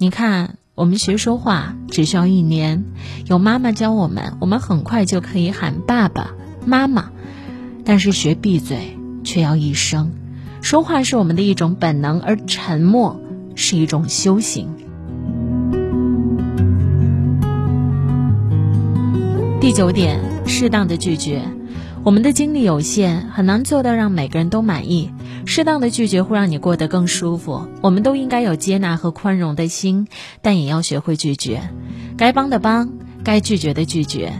你看，我们学说话只需要一年，有妈妈教我们，我们很快就可以喊爸爸妈妈。但是学闭嘴却要一生。说话是我们的一种本能，而沉默是一种修行。第九点，适当的拒绝。我们的精力有限，很难做到让每个人都满意。适当的拒绝会让你过得更舒服。我们都应该有接纳和宽容的心，但也要学会拒绝。该帮的帮，该拒绝的拒绝。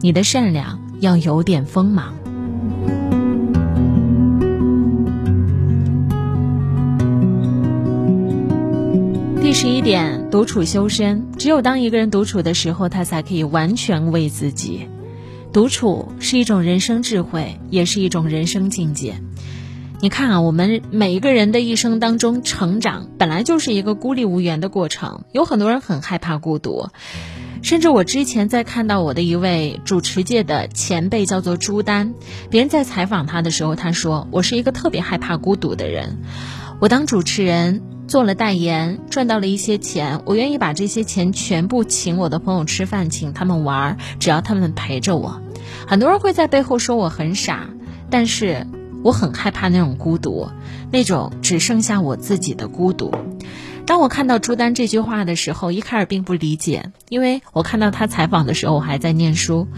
你的善良要有点锋芒。第十一点，独处修身。只有当一个人独处的时候，他才可以完全为自己。独处是一种人生智慧，也是一种人生境界。你看啊，我们每一个人的一生当中，成长本来就是一个孤立无援的过程。有很多人很害怕孤独，甚至我之前在看到我的一位主持界的前辈，叫做朱丹，别人在采访他的时候，他说：“我是一个特别害怕孤独的人，我当主持人。”做了代言，赚到了一些钱，我愿意把这些钱全部请我的朋友吃饭，请他们玩，只要他们陪着我。很多人会在背后说我很傻，但是我很害怕那种孤独，那种只剩下我自己的孤独。当我看到朱丹这句话的时候，一开始并不理解，因为我看到他采访的时候我还在念书，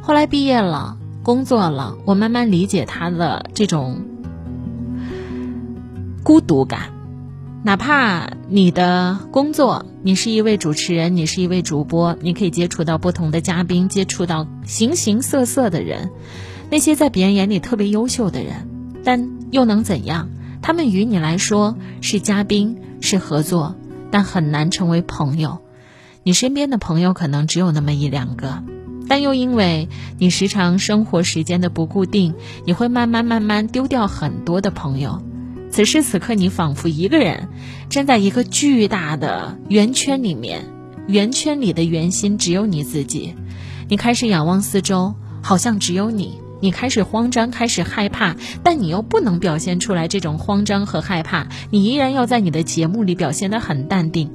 后来毕业了，工作了，我慢慢理解他的这种孤独感。哪怕你的工作，你是一位主持人，你是一位主播，你可以接触到不同的嘉宾，接触到形形色色的人，那些在别人眼里特别优秀的人，但又能怎样？他们与你来说是嘉宾，是合作，但很难成为朋友。你身边的朋友可能只有那么一两个，但又因为你时常生活时间的不固定，你会慢慢慢慢丢掉很多的朋友。此时此刻，你仿佛一个人站在一个巨大的圆圈里面，圆圈里的圆心只有你自己。你开始仰望四周，好像只有你。你开始慌张，开始害怕，但你又不能表现出来这种慌张和害怕。你依然要在你的节目里表现得很淡定。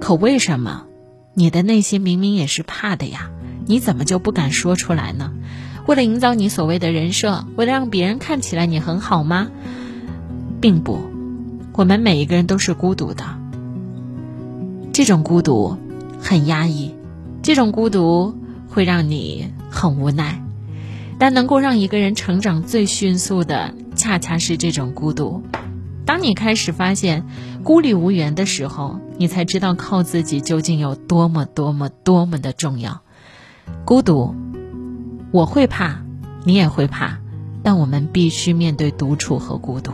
可为什么，你的内心明明也是怕的呀？你怎么就不敢说出来呢？为了营造你所谓的人设，为了让别人看起来你很好吗？并不，我们每一个人都是孤独的。这种孤独很压抑，这种孤独会让你很无奈。但能够让一个人成长最迅速的，恰恰是这种孤独。当你开始发现孤立无援的时候，你才知道靠自己究竟有多么多么多么的重要。孤独，我会怕，你也会怕，但我们必须面对独处和孤独。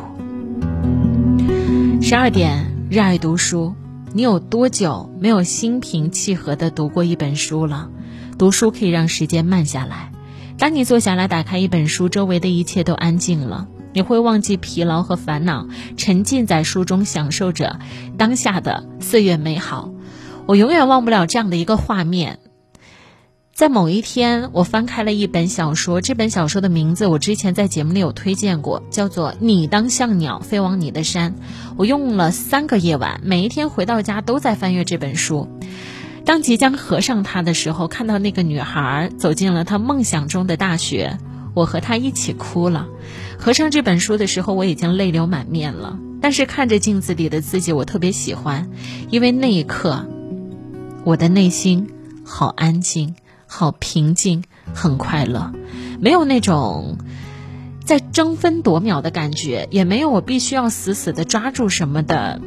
十二点，热爱读书。你有多久没有心平气和的读过一本书了？读书可以让时间慢下来。当你坐下来打开一本书，周围的一切都安静了，你会忘记疲劳和烦恼，沉浸在书中，享受着当下的岁月美好。我永远忘不了这样的一个画面。在某一天，我翻开了一本小说，这本小说的名字我之前在节目里有推荐过，叫做《你当像鸟飞往你的山》。我用了三个夜晚，每一天回到家都在翻阅这本书。当即将合上它的时候，看到那个女孩走进了她梦想中的大学，我和她一起哭了。合上这本书的时候，我已经泪流满面了。但是看着镜子里的自己，我特别喜欢，因为那一刻，我的内心好安静。好平静，很快乐，没有那种在争分夺秒的感觉，也没有我必须要死死的抓住什么的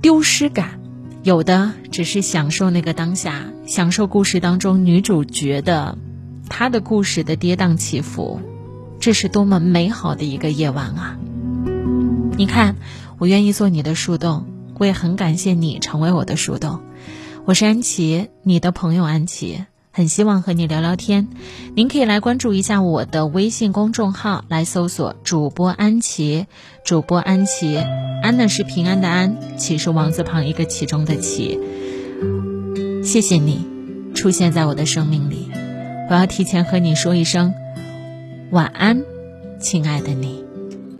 丢失感，有的只是享受那个当下，享受故事当中女主角的她的故事的跌宕起伏，这是多么美好的一个夜晚啊！你看，我愿意做你的树洞，我也很感谢你成为我的树洞。我是安琪，你的朋友安琪，很希望和你聊聊天。您可以来关注一下我的微信公众号，来搜索主播安琪，主播安琪，安呢是平安的安，琪是王字旁一个其中的琪。谢谢你出现在我的生命里，我要提前和你说一声晚安，亲爱的你。